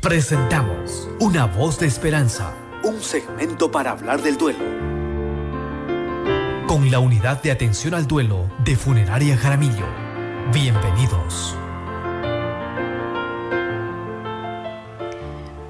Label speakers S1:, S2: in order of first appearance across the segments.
S1: Presentamos Una voz de esperanza, un segmento para hablar del duelo. Con la unidad de atención al duelo de Funeraria Jaramillo. Bienvenidos.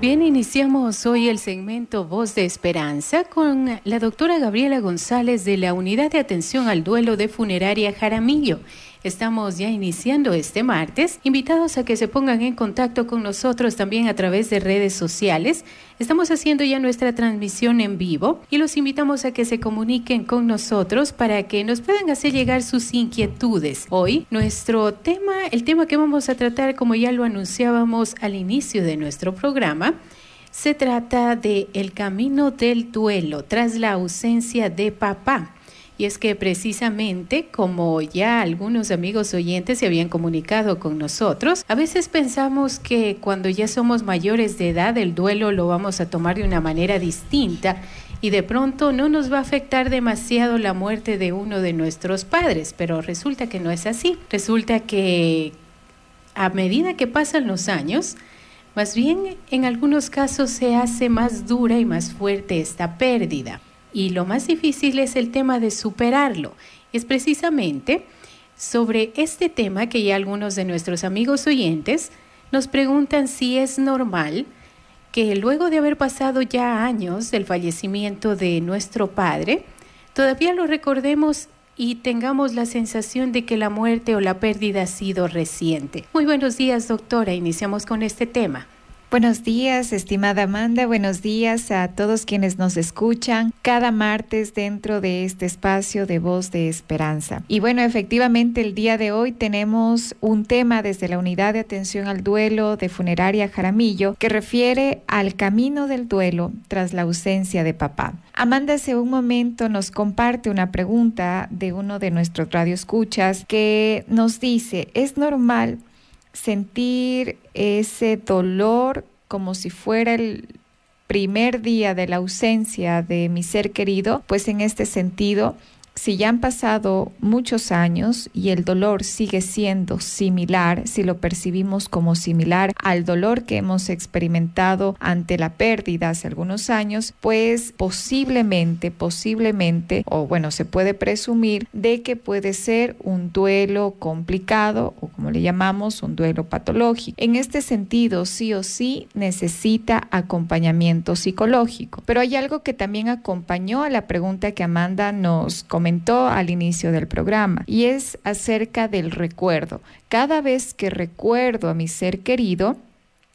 S2: Bien, iniciamos hoy el segmento Voz de Esperanza con la doctora Gabriela González de la Unidad de Atención al Duelo de Funeraria Jaramillo. Estamos ya iniciando este martes, invitados a que se pongan en contacto con nosotros también a través de redes sociales. Estamos haciendo ya nuestra transmisión en vivo y los invitamos a que se comuniquen con nosotros para que nos puedan hacer llegar sus inquietudes. Hoy nuestro tema, el tema que vamos a tratar, como ya lo anunciábamos al inicio de nuestro programa, se trata de el camino del duelo tras la ausencia de papá. Y es que precisamente como ya algunos amigos oyentes se habían comunicado con nosotros, a veces pensamos que cuando ya somos mayores de edad el duelo lo vamos a tomar de una manera distinta y de pronto no nos va a afectar demasiado la muerte de uno de nuestros padres, pero resulta que no es así. Resulta que a medida que pasan los años, más bien en algunos casos se hace más dura y más fuerte esta pérdida. Y lo más difícil es el tema de superarlo. Es precisamente sobre este tema que ya algunos de nuestros amigos oyentes nos preguntan si es normal que luego de haber pasado ya años del fallecimiento de nuestro padre, todavía lo recordemos y tengamos la sensación de que la muerte o la pérdida ha sido reciente. Muy buenos días, doctora. Iniciamos con este tema.
S3: Buenos días, estimada Amanda. Buenos días a todos quienes nos escuchan cada martes dentro de este espacio de voz de esperanza. Y bueno, efectivamente el día de hoy tenemos un tema desde la unidad de atención al duelo de funeraria Jaramillo que refiere al camino del duelo tras la ausencia de papá. Amanda hace un momento nos comparte una pregunta de uno de nuestros radioescuchas que nos dice, ¿es normal sentir ese dolor como si fuera el primer día de la ausencia de mi ser querido, pues en este sentido si ya han pasado muchos años y el dolor sigue siendo similar, si lo percibimos como similar al dolor que hemos experimentado ante la pérdida hace algunos años, pues posiblemente, posiblemente, o bueno, se puede presumir de que puede ser un duelo complicado o como le llamamos, un duelo patológico. En este sentido, sí o sí necesita acompañamiento psicológico. Pero hay algo que también acompañó a la pregunta que Amanda nos comentó al inicio del programa y es acerca del recuerdo. Cada vez que recuerdo a mi ser querido,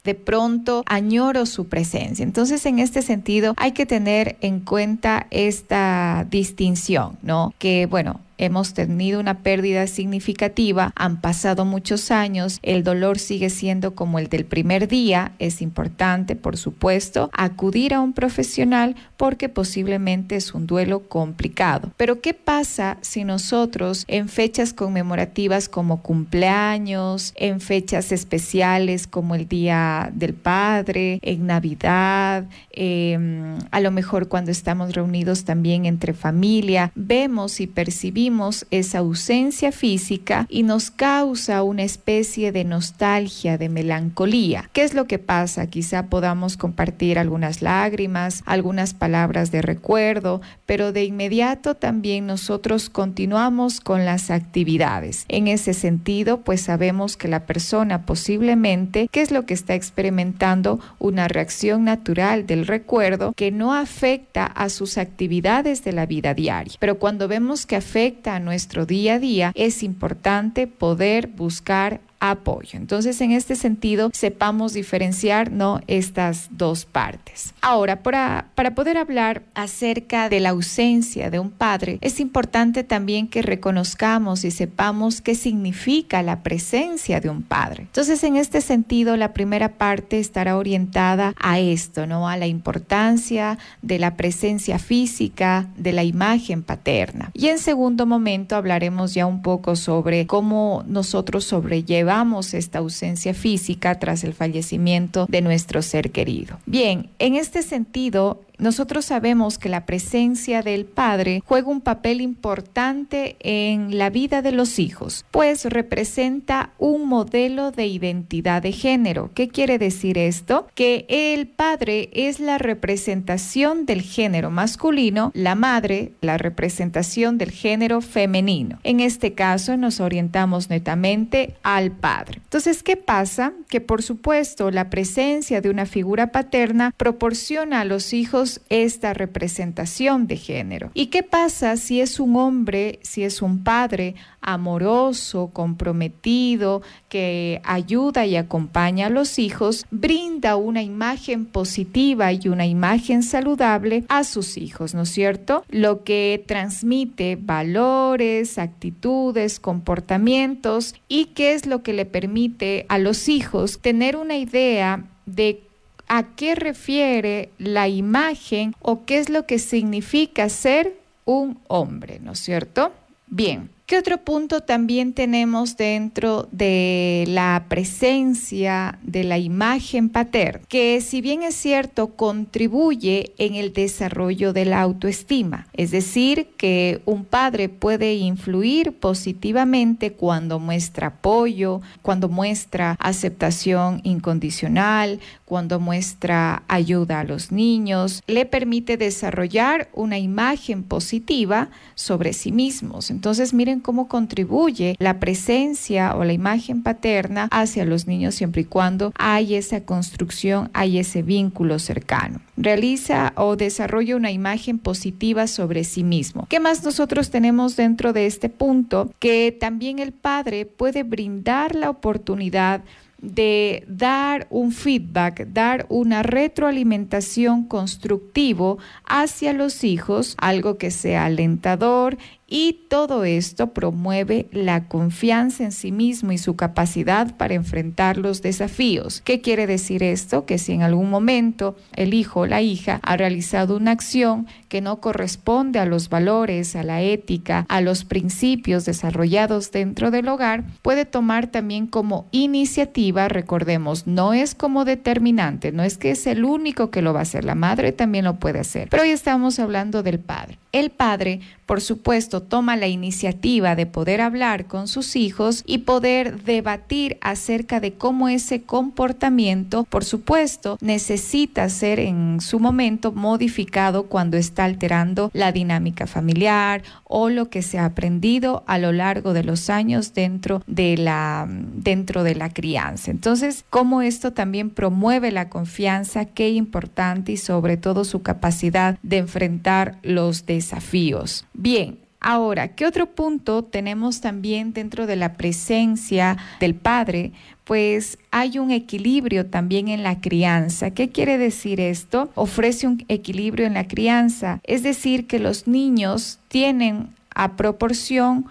S3: de pronto añoro su presencia. Entonces, en este sentido, hay que tener en cuenta esta distinción, ¿no? Que, bueno, hemos tenido una pérdida significativa, han pasado muchos años, el dolor sigue siendo como el del primer día, es importante, por supuesto, acudir a un profesional porque posiblemente es un duelo complicado. Pero ¿qué pasa si nosotros en fechas conmemorativas como cumpleaños, en fechas especiales como el Día del Padre, en Navidad, em, a lo mejor cuando estamos reunidos también entre familia, vemos y percibimos esa ausencia física y nos causa una especie de nostalgia, de melancolía. ¿Qué es lo que pasa? Quizá podamos compartir algunas lágrimas, algunas palabras de recuerdo, pero de inmediato también nosotros continuamos con las actividades. En ese sentido, pues sabemos que la persona posiblemente, ¿qué es lo que está experimentando? Una reacción natural del recuerdo que no afecta a sus actividades de la vida diaria. Pero cuando vemos que afecta a nuestro día a día, es importante poder buscar apoyo. Entonces, en este sentido, sepamos diferenciar ¿no? estas dos partes. Ahora, para, para poder hablar acerca de la ausencia de un padre, es importante también que reconozcamos y sepamos qué significa la presencia de un padre. Entonces, en este sentido, la primera parte estará orientada a esto, ¿no? A la importancia de la presencia física de la imagen paterna. Y en segundo momento hablaremos ya un poco sobre cómo nosotros sobrellevamos esta ausencia física tras el fallecimiento de nuestro ser querido. Bien, en este sentido, nosotros sabemos que la presencia del padre juega un papel importante en la vida de los hijos, pues representa un modelo de identidad de género. ¿Qué quiere decir esto? Que el padre es la representación del género masculino, la madre la representación del género femenino. En este caso nos orientamos netamente al padre. Entonces, ¿qué pasa? Que por supuesto la presencia de una figura paterna proporciona a los hijos esta representación de género. ¿Y qué pasa si es un hombre, si es un padre amoroso, comprometido, que ayuda y acompaña a los hijos, brinda una imagen positiva y una imagen saludable a sus hijos, ¿no es cierto? Lo que transmite valores, actitudes, comportamientos y qué es lo que le permite a los hijos tener una idea de a qué refiere la imagen o qué es lo que significa ser un hombre, ¿no es cierto? Bien, ¿Qué otro punto también tenemos dentro de la presencia de la imagen paterna? Que si bien es cierto, contribuye en el desarrollo de la autoestima. Es decir, que un padre puede influir positivamente cuando muestra apoyo, cuando muestra aceptación incondicional, cuando muestra ayuda a los niños, le permite desarrollar una imagen positiva sobre sí mismos. Entonces, miren cómo contribuye la presencia o la imagen paterna hacia los niños siempre y cuando hay esa construcción, hay ese vínculo cercano. Realiza o desarrolla una imagen positiva sobre sí mismo. ¿Qué más nosotros tenemos dentro de este punto? Que también el padre puede brindar la oportunidad de dar un feedback, dar una retroalimentación constructivo hacia los hijos, algo que sea alentador y todo esto promueve la confianza en sí mismo y su capacidad para enfrentar los desafíos. ¿Qué quiere decir esto? Que si en algún momento el hijo o la hija ha realizado una acción que no corresponde a los valores, a la ética, a los principios desarrollados dentro del hogar, puede tomar también como iniciativa, recordemos, no es como determinante, no es que es el único que lo va a hacer, la madre también lo puede hacer, pero hoy estamos hablando del padre. El padre, por supuesto, toma la iniciativa de poder hablar con sus hijos y poder debatir acerca de cómo ese comportamiento, por supuesto, necesita ser en su momento modificado cuando está alterando la dinámica familiar o lo que se ha aprendido a lo largo de los años dentro de la, dentro de la crianza. Entonces, cómo esto también promueve la confianza, qué importante y sobre todo su capacidad de enfrentar los desafíos. Bien, Ahora, ¿qué otro punto tenemos también dentro de la presencia del padre? Pues hay un equilibrio también en la crianza. ¿Qué quiere decir esto? Ofrece un equilibrio en la crianza. Es decir, que los niños tienen a proporción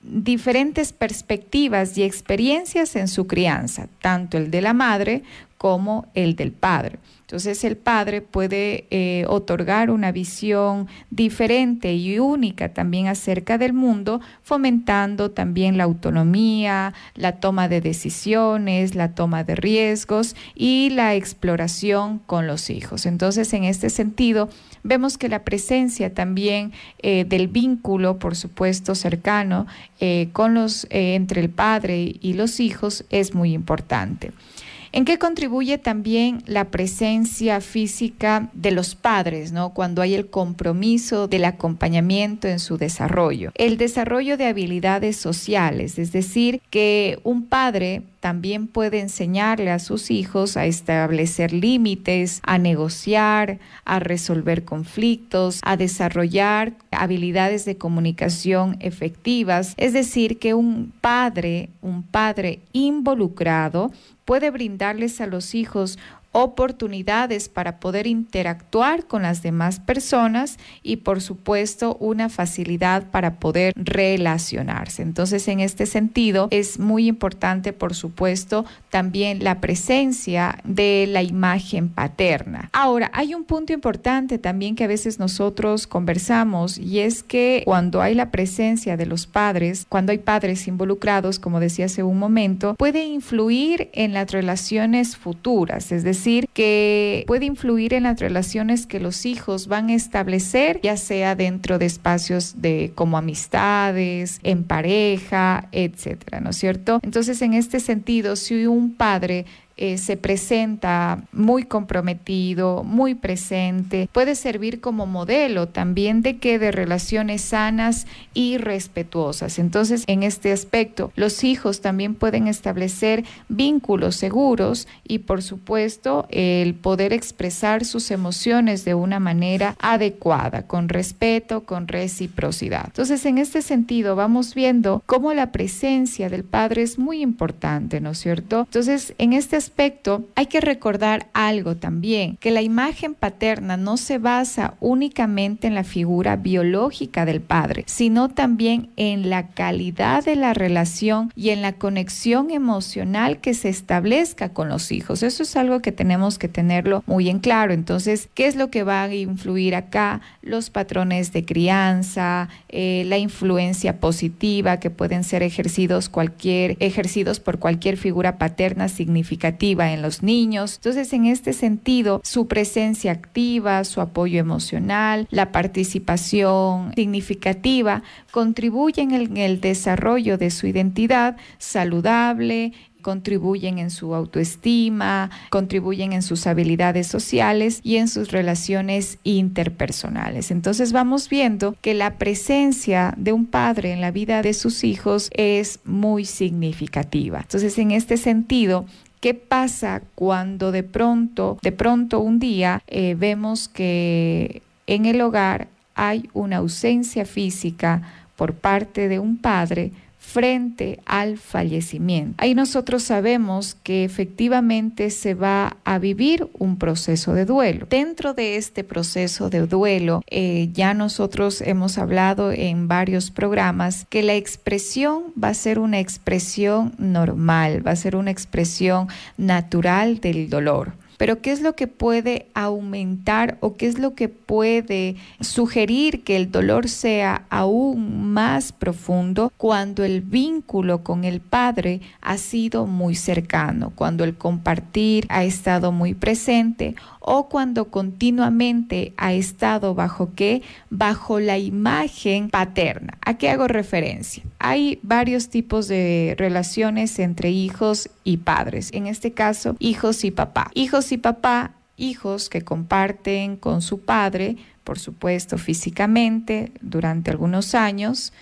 S3: diferentes perspectivas y experiencias en su crianza, tanto el de la madre como el del padre. Entonces el padre puede eh, otorgar una visión diferente y única también acerca del mundo, fomentando también la autonomía, la toma de decisiones, la toma de riesgos y la exploración con los hijos. Entonces en este sentido vemos que la presencia también eh, del vínculo, por supuesto, cercano eh, con los, entre el padre y los hijos es muy importante. ¿En qué contribuye también la presencia física de los padres, ¿no? Cuando hay el compromiso del acompañamiento en su desarrollo. El desarrollo de habilidades sociales, es decir, que un padre también puede enseñarle a sus hijos a establecer límites, a negociar, a resolver conflictos, a desarrollar habilidades de comunicación efectivas. Es decir, que un padre, un padre involucrado, puede brindarles a los hijos oportunidades para poder interactuar con las demás personas y por supuesto una facilidad para poder relacionarse. Entonces en este sentido es muy importante por supuesto también la presencia de la imagen paterna. Ahora hay un punto importante también que a veces nosotros conversamos y es que cuando hay la presencia de los padres, cuando hay padres involucrados, como decía hace un momento, puede influir en las relaciones futuras, es decir, decir, que puede influir en las relaciones que los hijos van a establecer, ya sea dentro de espacios de como amistades, en pareja, etcétera, ¿no es cierto? Entonces, en este sentido, si un padre eh, se presenta muy comprometido, muy presente, puede servir como modelo también de que de relaciones sanas y respetuosas. Entonces, en este aspecto, los hijos también pueden establecer vínculos seguros y, por supuesto, el poder expresar sus emociones de una manera adecuada, con respeto, con reciprocidad. Entonces, en este sentido, vamos viendo cómo la presencia del padre es muy importante, ¿no es cierto? Entonces, en este aspecto hay que recordar algo también, que la imagen paterna no se basa únicamente en la figura biológica del padre, sino también en la calidad de la relación y en la conexión emocional que se establezca con los hijos. Eso es algo que tenemos que tenerlo muy en claro. Entonces, ¿qué es lo que va a influir acá? Los patrones de crianza, eh, la influencia positiva que pueden ser ejercidos cualquier ejercidos por cualquier figura paterna significativa en los niños. Entonces, en este sentido, su presencia activa, su apoyo emocional, la participación significativa contribuyen en el desarrollo de su identidad saludable, contribuyen en su autoestima, contribuyen en sus habilidades sociales y en sus relaciones interpersonales. Entonces vamos viendo que la presencia de un padre en la vida de sus hijos es muy significativa. Entonces en este sentido, ¿Qué pasa cuando de pronto, de pronto un día eh, vemos que en el hogar hay una ausencia física por parte de un padre frente al fallecimiento. Ahí nosotros sabemos que efectivamente se va a vivir un proceso de duelo. Dentro de este proceso de duelo, eh, ya nosotros hemos hablado en varios programas que la expresión va a ser una expresión normal, va a ser una expresión natural del dolor. Pero ¿qué es lo que puede aumentar o qué es lo que puede sugerir que el dolor sea aún más profundo cuando el vínculo con el Padre ha sido muy cercano, cuando el compartir ha estado muy presente o cuando continuamente ha estado bajo qué? Bajo la imagen paterna. ¿A qué hago referencia? Hay varios tipos de relaciones entre hijos y padres. En este caso, hijos y papá. Hijos y papá, hijos que comparten con su padre, por supuesto, físicamente durante algunos años,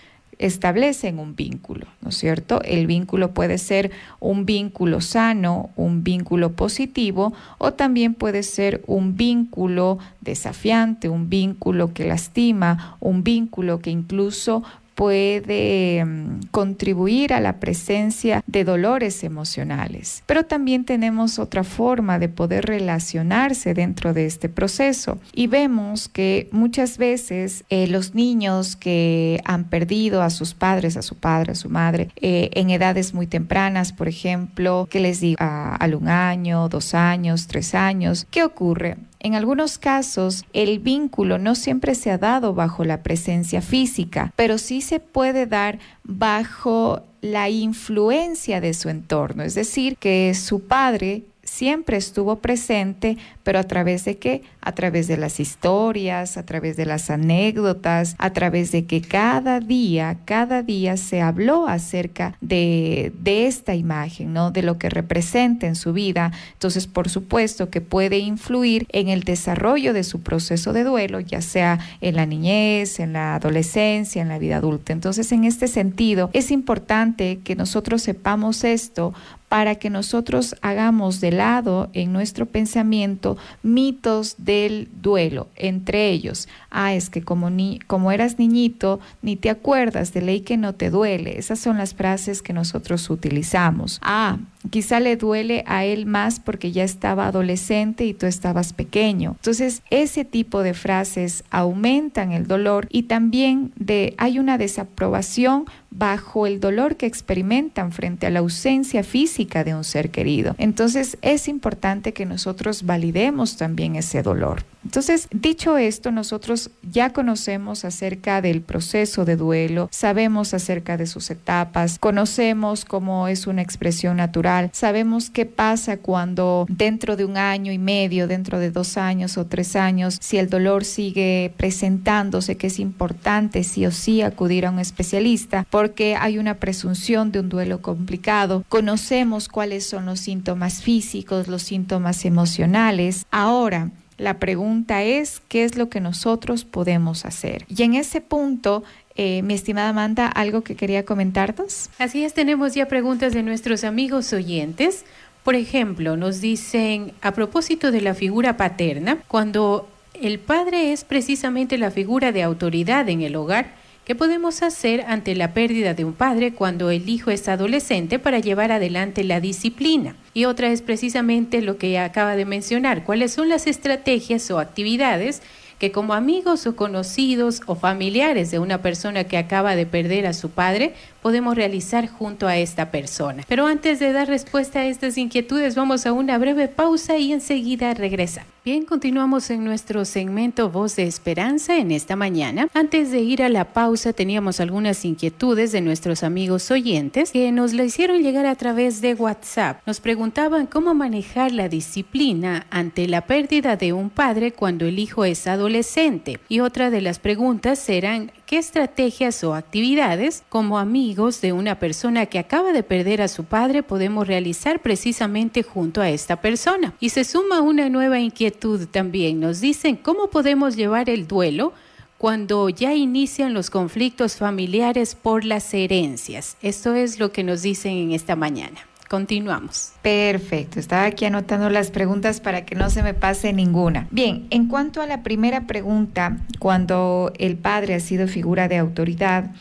S3: establecen un vínculo, ¿no es cierto? El vínculo puede ser un vínculo sano, un vínculo positivo o también puede ser un vínculo desafiante, un vínculo que lastima, un vínculo que incluso puede mm, contribuir a la presencia de dolores emocionales. Pero también tenemos otra forma de poder relacionarse dentro de este proceso y vemos que muchas veces eh, los niños que han perdido a sus padres, a su padre, a su madre, eh, en edades muy tempranas, por ejemplo, que les digo, a, a un año, dos años, tres años, ¿qué ocurre? En algunos casos, el vínculo no siempre se ha dado bajo la presencia física, pero sí se puede dar bajo la influencia de su entorno, es decir, que su padre siempre estuvo presente, pero a través de qué? A través de las historias, a través de las anécdotas, a través de que cada día, cada día se habló acerca de, de esta imagen, ¿no? De lo que representa en su vida. Entonces, por supuesto que puede influir en el desarrollo de su proceso de duelo, ya sea en la niñez, en la adolescencia, en la vida adulta. Entonces, en este sentido, es importante que nosotros sepamos esto para que nosotros hagamos de lado en nuestro pensamiento mitos del duelo, entre ellos, ah, es que como, ni, como eras niñito, ni te acuerdas de ley que no te duele. Esas son las frases que nosotros utilizamos. Ah, quizá le duele a él más porque ya estaba adolescente y tú estabas pequeño. Entonces, ese tipo de frases aumentan el dolor y también hay una desaprobación bajo el dolor que experimentan frente a la ausencia física de un ser querido. Entonces es importante que nosotros validemos también ese dolor. Entonces, dicho esto, nosotros ya conocemos acerca del proceso de duelo, sabemos acerca de sus etapas, conocemos cómo es una expresión natural, sabemos qué pasa cuando dentro de un año y medio, dentro de dos años o tres años, si el dolor sigue presentándose, que es importante sí o sí acudir a un especialista porque hay una presunción de un duelo complicado. Conocemos cuáles son los síntomas físicos, los síntomas emocionales. Ahora, la pregunta es, ¿qué es lo que nosotros podemos hacer? Y en ese punto, eh, mi estimada Amanda, ¿algo que quería comentarnos?
S2: Así es, tenemos ya preguntas de nuestros amigos oyentes. Por ejemplo, nos dicen, a propósito de la figura paterna, cuando el padre es precisamente la figura de autoridad en el hogar, ¿Qué podemos hacer ante la pérdida de un padre cuando el hijo es adolescente para llevar adelante la disciplina? Y otra es precisamente lo que acaba de mencionar, cuáles son las estrategias o actividades que como amigos o conocidos o familiares de una persona que acaba de perder a su padre podemos realizar junto a esta persona. Pero antes de dar respuesta a estas inquietudes, vamos a una breve pausa y enseguida regresa. Bien, continuamos en nuestro segmento Voz de Esperanza en esta mañana. Antes de ir a la pausa, teníamos algunas inquietudes de nuestros amigos oyentes que nos la hicieron llegar a través de WhatsApp. Nos preguntaban cómo manejar la disciplina ante la pérdida de un padre cuando el hijo es adolescente. Y otra de las preguntas eran qué estrategias o actividades como amigos de una persona que acaba de perder a su padre podemos realizar precisamente junto a esta persona. Y se suma una nueva inquietud también. Nos dicen cómo podemos llevar el duelo cuando ya inician los conflictos familiares por las herencias. Esto es lo que nos dicen en esta mañana. Continuamos.
S3: Perfecto, estaba aquí anotando las preguntas para que no se me pase ninguna. Bien, en cuanto a la primera pregunta, cuando el padre ha sido figura de autoridad,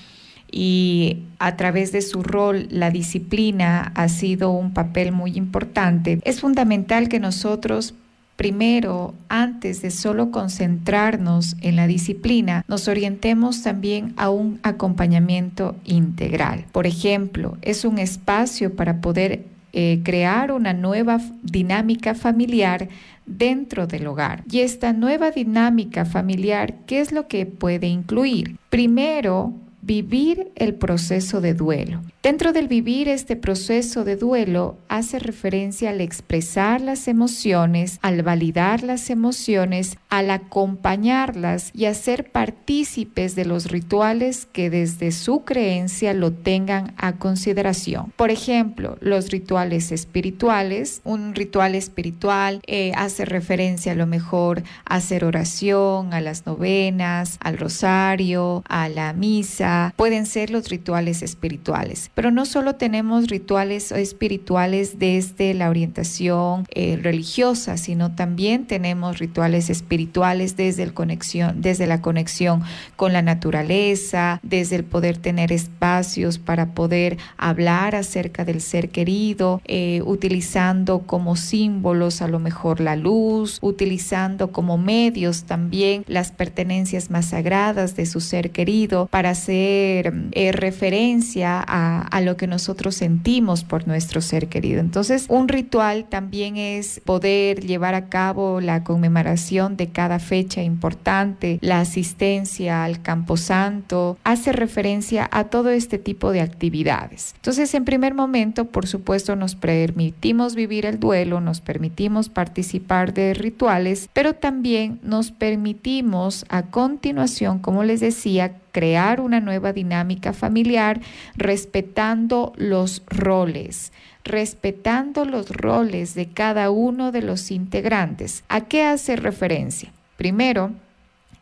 S3: y a través de su rol la disciplina ha sido un papel muy importante, es fundamental que nosotros primero, antes de solo concentrarnos en la disciplina, nos orientemos también a un acompañamiento integral. Por ejemplo, es un espacio para poder eh, crear una nueva dinámica familiar dentro del hogar. Y esta nueva dinámica familiar, ¿qué es lo que puede incluir? Primero, vivir el proceso de duelo. Dentro del vivir este proceso de duelo hace referencia al expresar las emociones, al validar las emociones, al acompañarlas y hacer partícipes de los rituales que desde su creencia lo tengan a consideración. Por ejemplo, los rituales espirituales. Un ritual espiritual eh, hace referencia a lo mejor a hacer oración, a las novenas, al rosario, a la misa. Pueden ser los rituales espirituales. Pero no solo tenemos rituales espirituales desde la orientación eh, religiosa, sino también tenemos rituales espirituales desde, el conexión, desde la conexión con la naturaleza, desde el poder tener espacios para poder hablar acerca del ser querido, eh, utilizando como símbolos a lo mejor la luz, utilizando como medios también las pertenencias más sagradas de su ser querido para hacer eh, referencia a a, lo que nosotros sentimos por nuestro ser querido. Entonces, un ritual también es poder llevar a cabo la conmemoración de cada fecha importante, la asistencia al camposanto, hace referencia a todo este tipo de actividades. Entonces, en primer momento, por supuesto, nos permitimos vivir el duelo, nos permitimos participar de rituales, pero también nos permitimos a continuación, como les decía, crear una nueva dinámica familiar respetando los roles, respetando los roles de cada uno de los integrantes. ¿A qué hace referencia? Primero,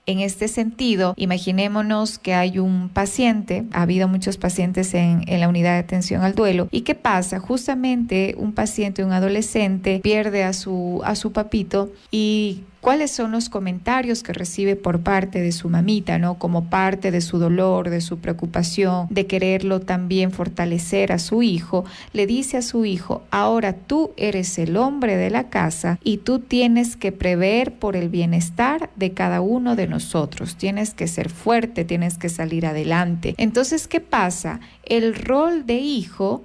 S3: en este sentido, imaginémonos que hay un paciente, ha habido muchos pacientes en, en, la unidad de atención al duelo, ¿y qué pasa? Justamente un paciente, un adolescente, pierde a su, a su papito y cuáles son los comentarios que recibe por parte de su mamita, ¿no? Como parte de su dolor, de su preocupación, de quererlo también fortalecer a su hijo, le dice a su hijo, ahora tú eres el hombre de la casa y tú tienes que prever por el bienestar de cada uno de nosotros, tienes que ser fuerte, tienes que salir adelante. Entonces, ¿qué pasa? El rol de hijo,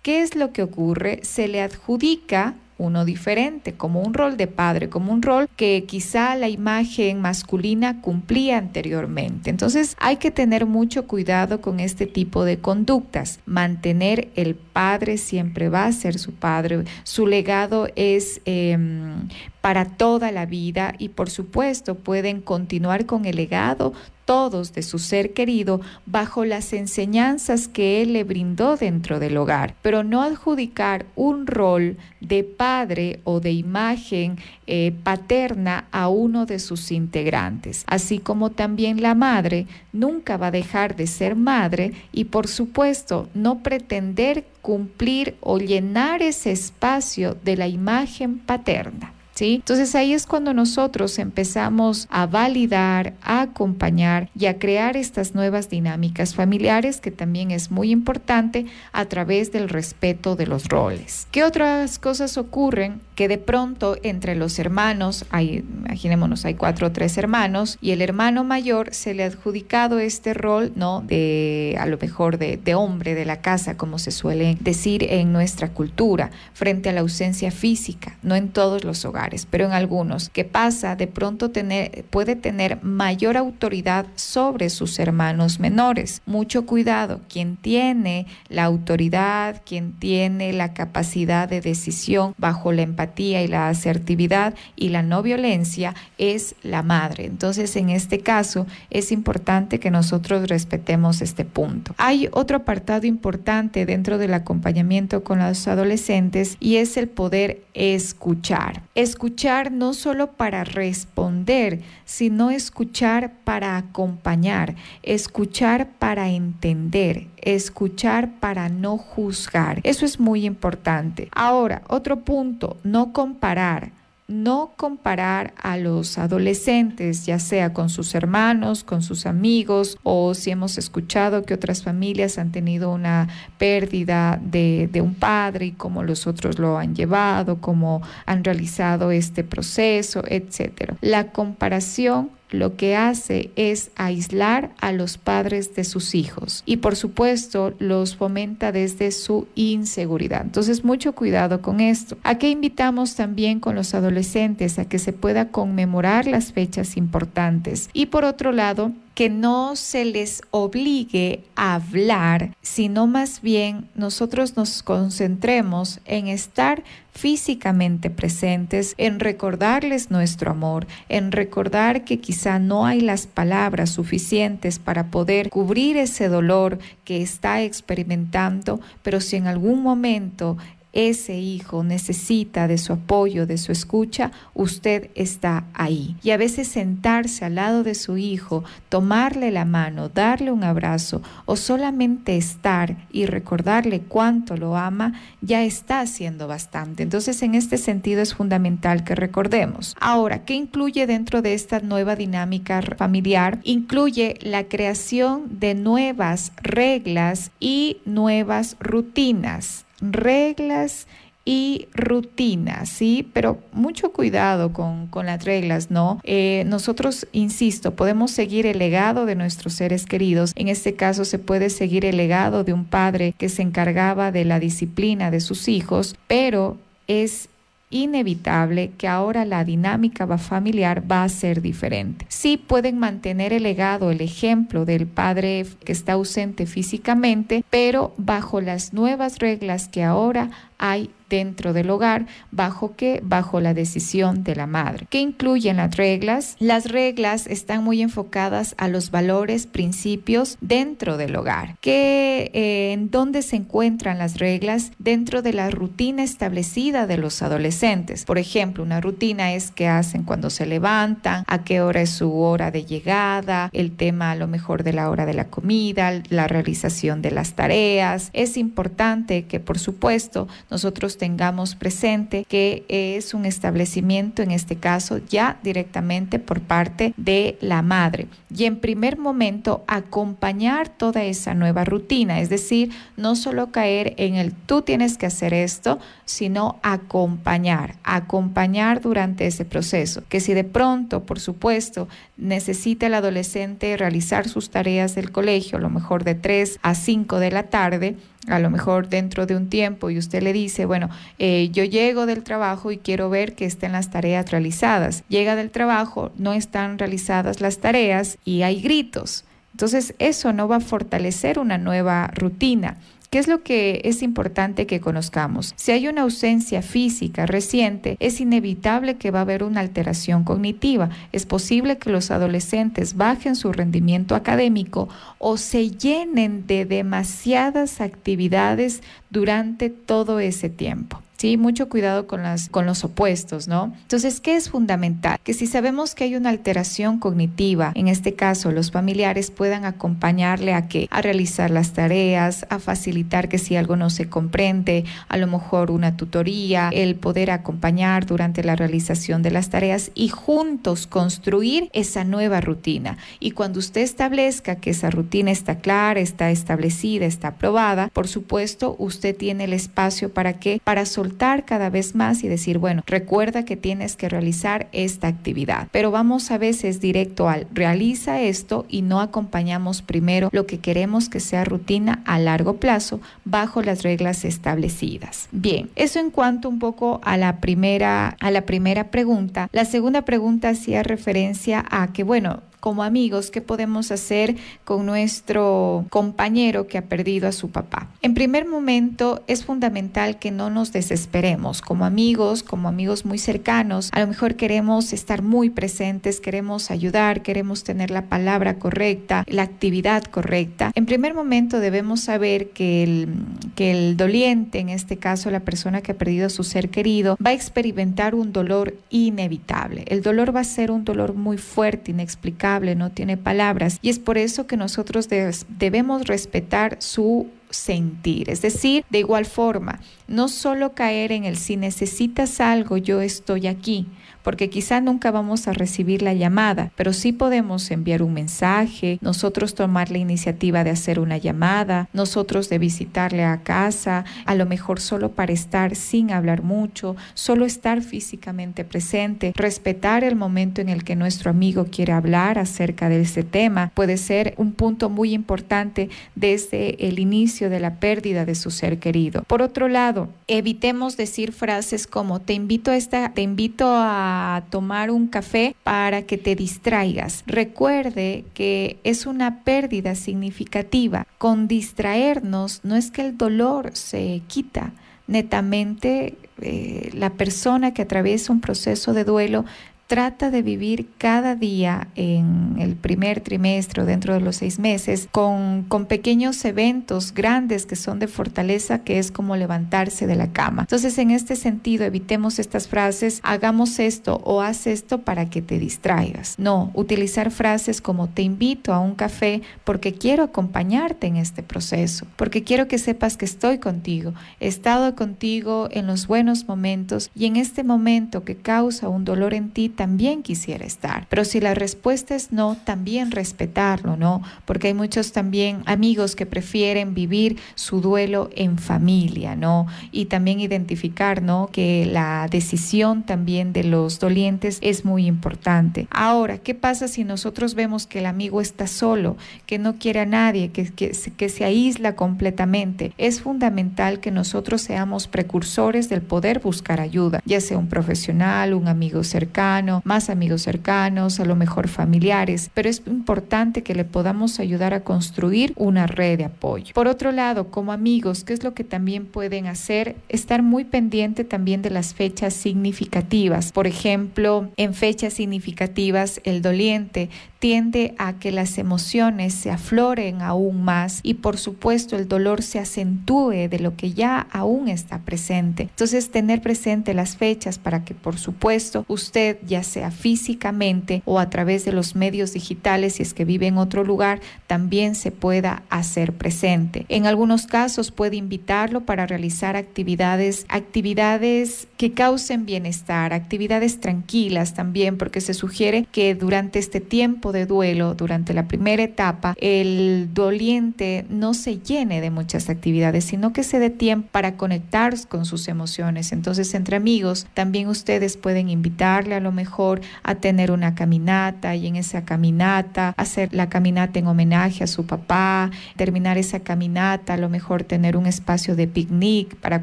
S3: ¿qué es lo que ocurre? Se le adjudica uno diferente, como un rol de padre, como un rol que quizá la imagen masculina cumplía anteriormente. Entonces hay que tener mucho cuidado con este tipo de conductas, mantener el padre siempre va a ser su padre, su legado es em, para toda la vida y por supuesto pueden continuar con el legado todos de su ser querido bajo las enseñanzas que él le brindó dentro del hogar, pero no adjudicar un rol de padre o de imagen eh, paterna a uno de sus integrantes, así como también la madre nunca va a dejar de ser madre y por supuesto no pretender cumplir o llenar ese espacio de la imagen paterna. Entonces ahí es cuando nosotros empezamos a validar, a acompañar y a crear estas nuevas dinámicas familiares que también es muy importante a través del respeto de los roles. ¿Qué otras cosas ocurren? Que de pronto entre los hermanos, hay, imaginémonos, hay cuatro o tres hermanos y el hermano mayor se le ha adjudicado este rol, ¿no? De a lo mejor de, de hombre de la casa, como se suele decir en nuestra cultura, frente a la ausencia física, no en todos los hogares pero en algunos, que pasa de pronto tener, puede tener mayor autoridad sobre sus hermanos menores. Mucho cuidado, quien tiene la autoridad, quien tiene la capacidad de decisión bajo la empatía y la asertividad y la no violencia es la madre. Entonces, en este caso, es importante que nosotros respetemos este punto. Hay otro apartado importante dentro del acompañamiento con los adolescentes y es el poder escuchar. Escuchar no solo para responder, sino escuchar para acompañar, escuchar para entender, escuchar para no juzgar. Eso es muy importante. Ahora, otro punto, no comparar no comparar a los adolescentes, ya sea con sus hermanos, con sus amigos, o si hemos escuchado que otras familias han tenido una pérdida de, un padre y cómo los otros lo han llevado, cómo han realizado este proceso, etc. La comparación lo que hace es aislar a los padres de sus hijos y por supuesto los fomenta desde su inseguridad. Entonces mucho cuidado con esto. ¿A qué invitamos también con los adolescentes? A que se pueda conmemorar las fechas importantes y por otro lado que no se les obligue a hablar, sino más bien nosotros nos concentremos en estar físicamente presentes, en recordarles nuestro amor, en recordar que quizá no hay las palabras suficientes para poder cubrir ese dolor que está experimentando, pero si en algún momento ese hijo necesita de su apoyo, de su escucha, usted está ahí. Y a veces sentarse al lado de su hijo, tomarle la mano, darle un abrazo o solamente estar y recordarle cuánto lo ama, ya está haciendo bastante. Entonces, en este sentido es fundamental que recordemos. Ahora, ¿qué incluye dentro de esta nueva dinámica familiar? Incluye la creación de nuevas reglas y nuevas rutinas reglas y rutinas, ¿sí? Pero mucho cuidado con, las reglas, ¿no? Eh, nosotros, insisto, podemos seguir el legado de nuestros seres queridos. En este caso se puede seguir el legado de un padre que se encargaba de la disciplina de sus hijos, pero es inevitable que ahora la dinámica familiar va a ser diferente. Sí pueden mantener el legado, el ejemplo del padre que está ausente físicamente, pero bajo las nuevas reglas que ahora hay dentro del hogar, bajo qué? Bajo la decisión de la madre. ¿Qué incluyen las reglas? Las reglas están muy enfocadas a los valores, principios dentro del hogar. ¿Qué, eh, ¿En dónde se encuentran las reglas? Dentro de la rutina establecida de los adolescentes. Por ejemplo, una rutina es qué hacen cuando se levantan, a qué hora es su hora de llegada, el tema a lo mejor de la hora de la comida, la realización de las tareas. Es importante que, por supuesto, nosotros tengamos presente que es un establecimiento, en este caso, ya directamente por parte de la madre. Y en primer momento, acompañar toda esa nueva rutina, es decir, no solo caer en el tú tienes que hacer esto, sino acompañar, acompañar durante ese proceso. Que si de pronto, por supuesto, necesita el adolescente realizar sus tareas del colegio, a lo mejor de 3 a 5 de la tarde, a lo mejor dentro de un tiempo y usted le dice, bueno, eh, yo llego del trabajo y quiero ver que estén las tareas realizadas. Llega del trabajo, no están realizadas las tareas y hay gritos. Entonces eso no va a fortalecer una nueva rutina. ¿Qué es lo que es importante que conozcamos? Si hay una ausencia física reciente, es inevitable que va a haber una alteración cognitiva. Es posible que los adolescentes bajen su rendimiento académico o se llenen de demasiadas actividades durante todo ese tiempo. ¿Sí? Mucho cuidado con, las, con los opuestos, ¿no? Entonces, ¿qué es fundamental? Que si sabemos que hay una alteración cognitiva, en este caso los familiares puedan acompañarle a que a realizar las tareas, a facilitar que si algo no se comprende, a lo mejor una tutoría, el poder acompañar durante la realización de las tareas y juntos construir esa nueva rutina. Y cuando usted establezca que esa rutina está clara, está establecida, está aprobada, por supuesto, usted tiene el espacio para que para soltar cada vez más y decir, bueno, recuerda que tienes que realizar esta actividad. Pero vamos a veces directo al realiza esto y no acompañamos primero lo que queremos que sea rutina a largo plazo bajo las reglas establecidas. Bien, eso en cuanto un poco a la primera a la primera pregunta. La segunda pregunta hacía referencia a que bueno, como amigos, qué podemos hacer con nuestro compañero que ha perdido a su papá. En primer momento, es fundamental que no nos desesperemos. Como amigos, como amigos muy cercanos, a lo mejor queremos estar muy presentes, queremos ayudar, queremos tener la palabra correcta, la actividad correcta. En primer momento debemos saber que el, que el doliente, en este caso la persona que ha perdido a su ser querido, va a experimentar un dolor inevitable. El dolor va a ser un dolor muy fuerte, inexplicable no tiene palabras. Y es por eso que nosotros debemos respetar su sentir. Es decir, de igual forma, no solo caer en el si necesitas algo, yo estoy aquí, porque quizá nunca vamos a recibir la llamada, pero sí podemos enviar un mensaje, nosotros tomar la iniciativa de hacer una llamada, nosotros de visitarle a casa, a lo mejor solo para estar sin hablar mucho, solo estar físicamente presente, respetar el momento en el que nuestro amigo quiere hablar acerca de ese tema, puede ser un punto muy importante desde el inicio de la pérdida de su ser querido. Por otro lado, evitemos decir frases como te invito a esta, te invito a tomar un café para que te distraigas. Recuerde que es una pérdida significativa. Con distraernos no es que el dolor se quita, netamente eh, la persona que atraviesa un proceso de duelo trata de vivir cada día en el primer trimestre o dentro de los seis meses con, con pequeños eventos grandes que son de fortaleza, que es como levantarse de la cama. Entonces, en este sentido, evitemos estas frases, hagamos esto o haz esto para que te distraigas. No, utilizar frases como te invito a un café porque quiero acompañarte en este proceso, porque quiero que sepas que estoy contigo, he estado contigo en los buenos momentos y en este momento que causa un dolor en ti, también quisiera estar. Pero si la respuesta es no, también respetarlo, ¿no? Porque hay muchos también amigos que prefieren vivir su duelo en familia, ¿no? Y también identificar, ¿no? Que la decisión también de los dolientes es muy importante. Ahora, ¿qué pasa si nosotros vemos que el amigo está solo, que no quiere a nadie, que, que, que se aísla completamente? Es fundamental que nosotros seamos precursores del poder buscar ayuda, ya sea un profesional, un amigo cercano, más amigos cercanos, a lo mejor familiares, pero es importante que le podamos ayudar a construir una red de apoyo. Por otro lado, como amigos, ¿qué es lo que también pueden hacer? Estar muy pendiente también de las fechas significativas. Por ejemplo, en fechas significativas, el doliente tiende a que las emociones se afloren aún más y por supuesto el dolor se acentúe de lo que ya aún está presente. Entonces tener presente las fechas para que por supuesto usted ya sea físicamente o a través de los medios digitales si es que vive en otro lugar también se pueda hacer presente. En algunos casos puede invitarlo para realizar actividades, actividades que causen bienestar, actividades tranquilas también porque se sugiere que durante este tiempo de duelo, durante la primera etapa, el doliente no se llene de muchas actividades, sino que se dé tiempo para conectar con sus emociones. Entonces, entre amigos, también ustedes pueden invitarle a lo mejor a tener una caminata y en esa caminata hacer la caminata en homenaje a su papá, terminar esa caminata, a lo mejor tener un espacio de picnic para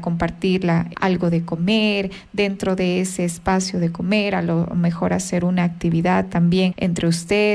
S3: compartirla, algo de comer, dentro de ese espacio de comer, a lo mejor hacer una actividad también entre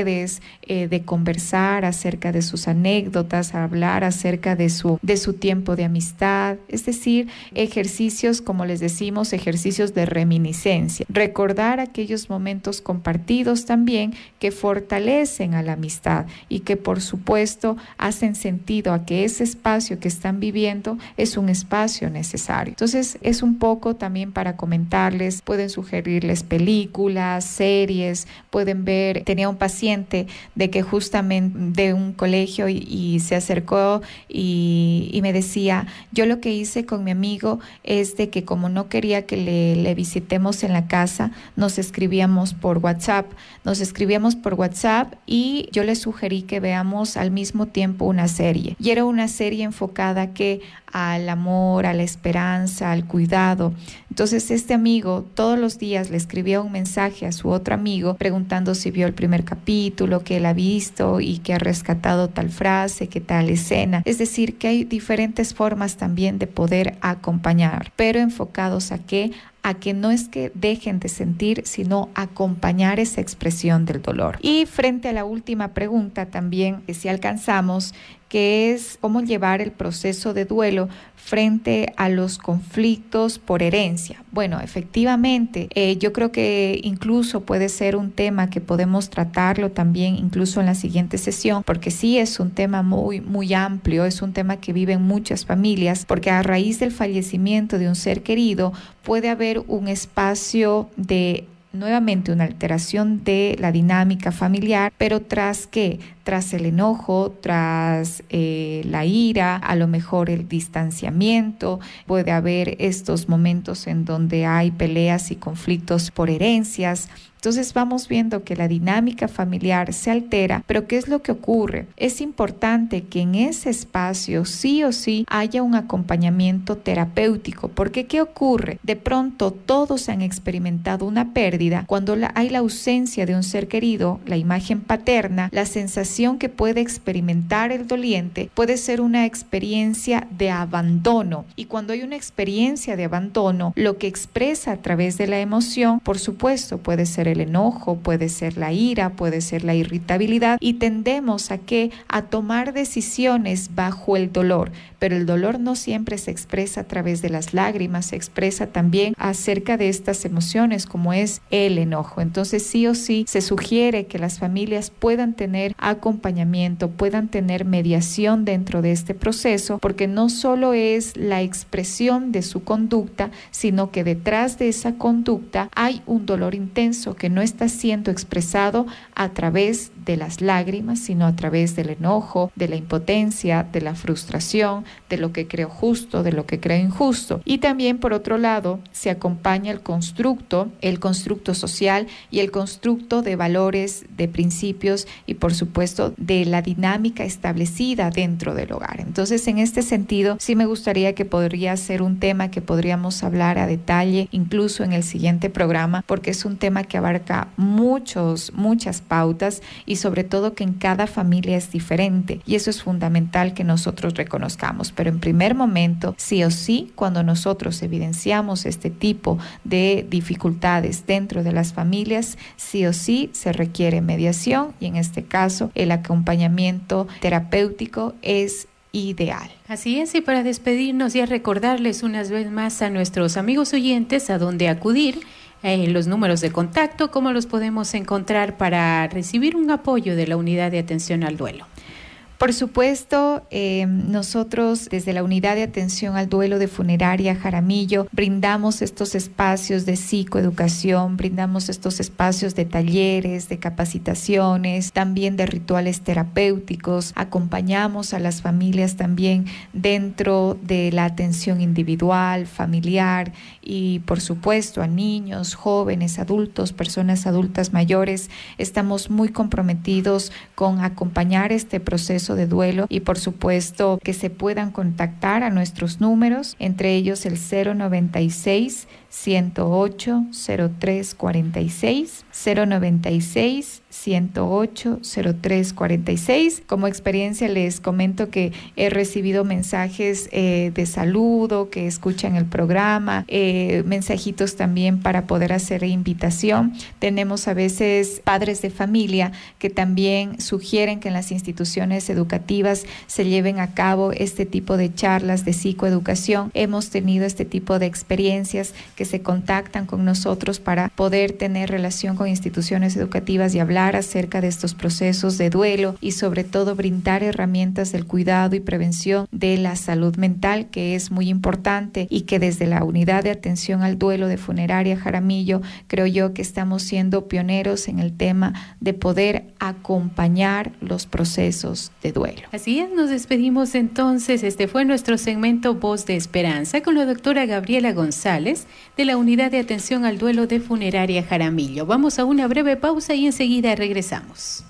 S3: ustedes, eh, de conversar acerca de sus anécdotas, hablar acerca de su, de su tiempo de amistad, es decir, ejercicios, como les decimos, ejercicios de reminiscencia, recordar aquellos momentos compartidos también que fortalecen a la amistad y que por supuesto hacen sentido a que ese espacio que están viviendo es un espacio necesario. Entonces es un poco también para comentarles, pueden sugerirles películas, series, pueden ver, tenía un paciente de que justamente de un colegio y, se acercó y, y, me decía, yo lo que hice con mi amigo es de que como no quería que le, le visitemos en la casa, nos escribíamos por WhatsApp, nos escribíamos por WhatsApp y yo le sugerí que veamos al mismo tiempo una serie. Y era una serie enfocada que al amor, a la esperanza, al cuidado. Entonces este amigo todos los días le escribía un mensaje a su otro amigo preguntando si vio el primer capítulo, que él ha visto y que ha rescatado tal frase, que tal escena. Es decir, que hay diferentes formas también de poder acompañar, pero enfocados a qué? a que no es que dejen de sentir, sino acompañar esa expresión del dolor. Y frente a la última pregunta también, que si alcanzamos, que es cómo llevar el proceso de duelo frente a los conflictos por herencia. Bueno, efectivamente, eh, yo creo que incluso puede ser un tema que podemos tratarlo también incluso en la siguiente sesión, porque sí es un tema muy, muy amplio, es un tema que viven muchas familias, porque a raíz del fallecimiento de un ser querido puede haber un espacio de nuevamente una alteración de la dinámica familiar, pero tras que tras el enojo, tras eh, la ira, a lo mejor el distanciamiento, puede haber estos momentos en donde hay peleas y conflictos por herencias, entonces vamos viendo que la dinámica familiar se altera, pero ¿qué es lo que ocurre? Es importante que en ese espacio sí o sí haya un acompañamiento terapéutico, porque ¿qué ocurre? De pronto todos han experimentado una pérdida cuando hay la ausencia de un ser querido, la imagen paterna, la sensación que puede experimentar el doliente puede ser una experiencia de abandono. Y cuando hay una experiencia de abandono, lo que expresa a través de la emoción, por supuesto, puede ser el enojo, puede ser la ira, puede ser la irritabilidad y tendemos a que a tomar decisiones bajo el dolor, pero el dolor no siempre se expresa a través de las lágrimas, se expresa también acerca de estas emociones como es el enojo. Entonces sí o sí se sugiere que las familias puedan tener acompañamiento, puedan tener mediación dentro de este proceso, porque no solo es la expresión de su conducta, sino que detrás de esa conducta hay un dolor intenso que no está siendo expresado a través de las lágrimas, sino a través del enojo, de la impotencia, de la frustración, de lo que creo justo, de lo que creo injusto. Y también, por otro lado, se acompaña el constructo, el constructo social y el constructo de valores, de principios y, por supuesto, de la dinámica establecida dentro del hogar. Entonces, en este sentido, sí me gustaría que podría ser un tema que podríamos hablar a detalle, incluso en el siguiente programa, porque es un tema que abarca muchos, muchas pautas y sobre todo que en cada familia es diferente. Y eso es fundamental que nosotros reconozcamos pero en primer momento, sí o sí, cuando nosotros evidenciamos este tipo de dificultades dentro de las familias, sí o sí se requiere mediación y en este caso el acompañamiento terapéutico es ideal.
S2: Así es, y para despedirnos y a recordarles unas vez más a nuestros amigos oyentes a dónde acudir, eh, los números de contacto, cómo los podemos encontrar para recibir un apoyo de la unidad de atención al duelo.
S3: Por supuesto, eh, nosotros desde la Unidad de Atención al Duelo de Funeraria Jaramillo brindamos estos espacios de psicoeducación, brindamos estos espacios de talleres, de capacitaciones, también de rituales terapéuticos, acompañamos a las familias también dentro de la atención individual, familiar y por supuesto a niños, jóvenes, adultos, personas adultas mayores. Estamos muy comprometidos con acompañar este proceso de duelo y por supuesto que se puedan contactar a nuestros números, entre ellos el 096 108 0346 096 108 0346. Como experiencia les comento que he recibido mensajes eh, de saludo, que escuchan el programa, eh, mensajitos también para poder hacer invitación. Tenemos a veces padres de familia que también sugieren que en las instituciones educativas se lleven a cabo este tipo de charlas de psicoeducación. Hemos tenido este tipo de experiencias que se contactan con nosotros para poder tener relación con instituciones educativas y hablar acerca de estos procesos de duelo y sobre todo brindar herramientas del cuidado y prevención de la salud mental, que es muy importante y que desde la unidad de atención al duelo de funeraria Jaramillo, creo yo que estamos siendo pioneros en el tema de poder acompañar los procesos de duelo.
S2: Así es, nos despedimos entonces. Este fue nuestro segmento Voz de Esperanza con la doctora Gabriela González de la Unidad de Atención al Duelo de Funeraria Jaramillo. Vamos a una breve pausa y enseguida regresamos.